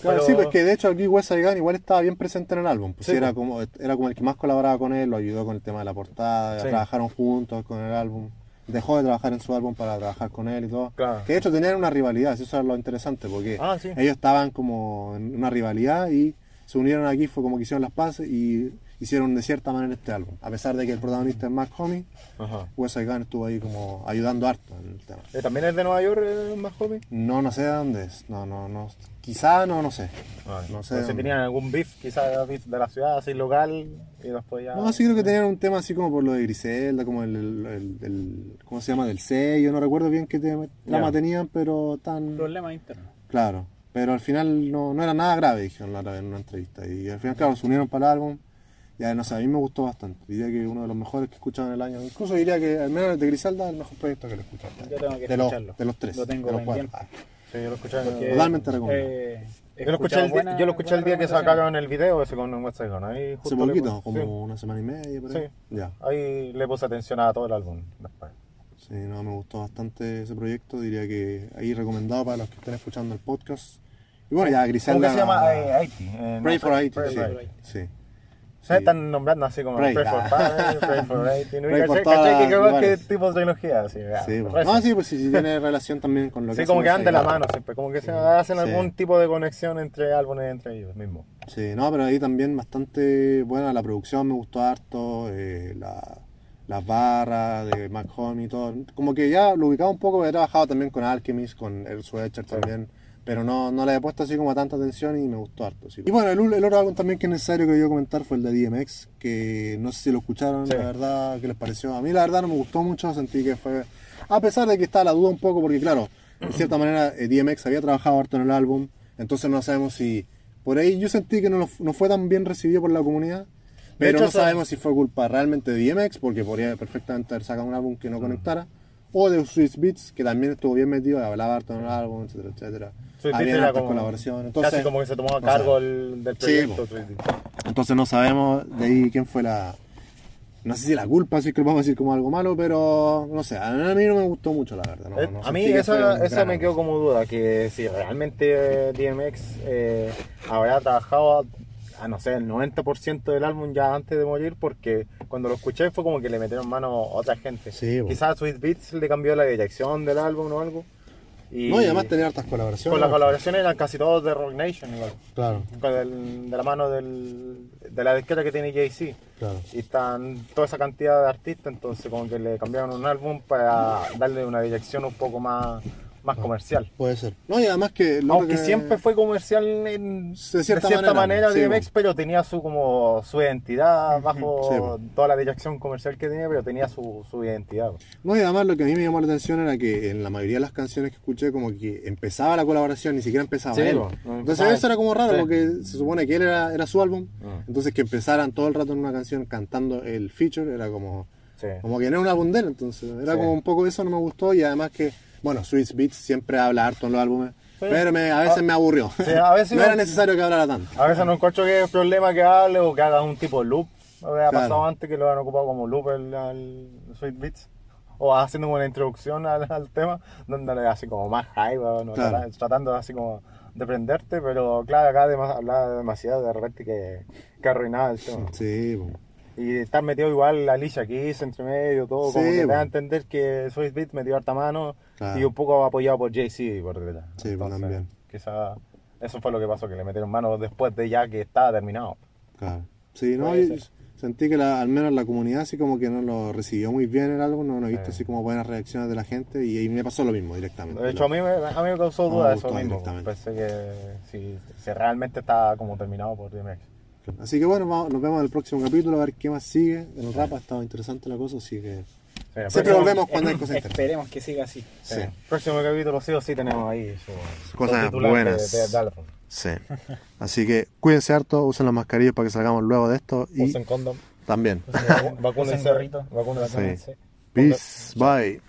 Claro, Pero- sí, pues que de hecho aquí West Side Gun igual estaba bien presente en el álbum. Pues era, pues. como, era como el que más colaboraba con él, lo ayudó con el tema de la portada, trabajaron juntos con el álbum. Dejó de trabajar en su álbum para trabajar con él y todo. Claro. Que de hecho tenían una rivalidad, eso es lo interesante, porque Ah, ellos estaban como en una rivalidad y se unieron aquí, fue como que hicieron las paces y hicieron de cierta manera este álbum. A pesar de que el protagonista es Mac Homie, Ajá. West Side Gun estuvo ahí como ayudando harto en el tema. Eh, ¿También es de Nueva York el más joven? No, no sé de dónde es, no, no, no, quizá no, no sé. No sé si tenían algún beef, quizás beef de la ciudad, así local, y después ya... No, sí creo que tenían un tema así como por lo de Griselda, como el, el, el- el- ¿cómo se llama? Del sello, no recuerdo bien qué tema- trama Ya. tenían, pero tan... Problemas internos. Claro, pero al final no, no era nada grave, dijeron la otra vez en una entrevista. Y al final, claro, se unieron para el álbum. Ya no sé, a mí me gustó bastante. Diría que uno de los mejores que he escuchado en el año. Incluso diría que al menos el de Griselda es el mejor proyecto que lo he escuchado. Yo tengo que de, los, escucharlo. de los tres. Lo tengo de los cuatro. Ah, Sí, yo lo escuché. Porque, Totalmente recomendado. eh, yo lo escuché, el, buena- yo lo escuché el día que sacaron el video ese con Side Gun. Ahí justo Hace le poquito, puse- como sí. una semana y media, por ahí. Sí. Ya. Ahí le puse atención a todo el álbum después. Sí, no, me gustó bastante ese proyecto. Diría que ahí recomendado para los que estén escuchando el podcast. Y bueno, ya Griselda. ¿Cómo que se llama? Eh, Haiti. Eh, Pray no, for Haiti. Pray sí, for Haiti. Haiti. sí. Están nombrando así como Pray. Pray, for. Fire, Pray for. Pray ¿Cachai? que lugares. tipo de trilogía. Así, Sí, pues. no, sí, pues sí, sí tiene relación también con lo que Sí, como que van de la mano siempre, como que se hacen algún tipo de conexión entre álbumes entre ellos mismos. Sí, no, pero ahí también bastante buena la producción, me gustó harto, eh, la- las barras de Mac Homie y todo. Como que ya lo ubicaba un poco, he trabajado también con Alchemist, con el Sweatshirt también, pero no, no le he puesto así como tanta atención y me gustó harto. sí. Y bueno, el, el otro álbum también que es necesario que yo comentar fue el de DMX, que no sé si lo escucharon, Sí. la verdad, ¿qué les pareció? A mí la verdad no me gustó mucho, sentí que fue... A pesar de que está la duda un poco, porque claro, de cierta manera eh, DMX había trabajado harto en el álbum, entonces no sabemos si... Por ahí yo sentí que no, no fue tan bien recibido por la comunidad, pero hecho, no sabemos si fue culpa realmente de DMX, porque podría perfectamente haber sacado un álbum que no conectara, o de Swiss Beats, que también estuvo bien metido, hablaba harto en el álbum, etcétera, etcétera. Habían era hartas como- colaboraciones. Entonces, Casi como que se tomó a cargo el, del Sí, proyecto. Beats. Entonces no sabemos de ahí quién fue la... No sé si la culpa, si es que lo podemos decir como algo malo, pero no sé, a mí no me gustó mucho la verdad. no- Eh, no a mí eso gran me quedó como duda, que si realmente eh, DMX eh, habrá trabajado, a no sé, el 90% del álbum ya antes de morir, porque cuando lo escuché fue como que le metieron mano a otra gente. Sí, po. Quizás Sweet Beats le cambió la dirección del álbum o algo. Y No, y además tenía hartas colaboraciones. con la colaboración eran casi todos de Rock Nation, igual. Claro, Con el- de la mano del, de la disquera que tiene Jay-Z. claro. Y están toda esa cantidad de artistas, entonces como que le cambiaron un álbum para darle una dirección un poco más, más comercial. Puede ser. No, y además que... Aunque que- siempre fue comercial en, De cierta manera, manera, sí, DMX, pero tenía su como su identidad bajo sí, toda la dirección comercial que tenía, pero tenía su, su identidad. No, y además lo que a mí me llamó la atención era que en la mayoría de las canciones que escuché como que empezaba la colaboración, ni siquiera empezaba Sí, él. no Entonces eso era como raro porque se supone que él era, era su álbum, Ah. entonces que empezaran todo el rato en una canción cantando el feature era como, Sí. como que no era un álbum de él, entonces era como un poco eso, no me gustó y además que, bueno, Swiss Beats siempre habla harto en los álbumes, Sí. pero me, a veces Ah, me aburrió. sí, a veces no era necesario que hablara tanto. A veces no encuentro que es problema que hable o que haga un tipo de loop. Había Claro. pasado antes que lo han ocupado como loop el, al Sweet Beats. O haciendo una introducción al, al tema, dándole así como más hype, ¿no? Claro. Trata- tratando así como de prenderte, pero claro, acá además hablaba demasiado de repente que, que arruinaba el tema. Sí, bo. Y estar metido igual la Alicia Keys entre medio, todo, como Sí, que te da a bueno. entender que Sweet Beats metió harta mano Claro. y un poco apoyado por Jay-Z por detrás. Sí, pues, también. Quizá eso fue lo que pasó, que le metieron mano después de ya que estaba terminado. Claro. Sí, no, yo sentí que la- al menos la comunidad así como que no lo recibió muy bien el álbum, no, no he visto Sí. así como buenas reacciones de la gente y, y me pasó lo mismo directamente. De hecho, a mí me, a mí me causó No duda me eso mismo. Pensé que si, si realmente estaba como terminado por DMX. Así que bueno, vamos- nos vemos en el próximo capítulo a ver qué más sigue. En el rap ha estado interesante la cosa, así que Siempre próximo- volvemos cuando hay cosas interesantes. Esperemos que siga así. sí. Sí. Próximo capítulo sí o sí tenemos ahí su, Cosas buenas. De, de. Sí. Así que cuídense harto, usen las mascarillas para que salgamos luego de esto y Usen condom. también. Vacúnense. Vacúnense. Peace, bye.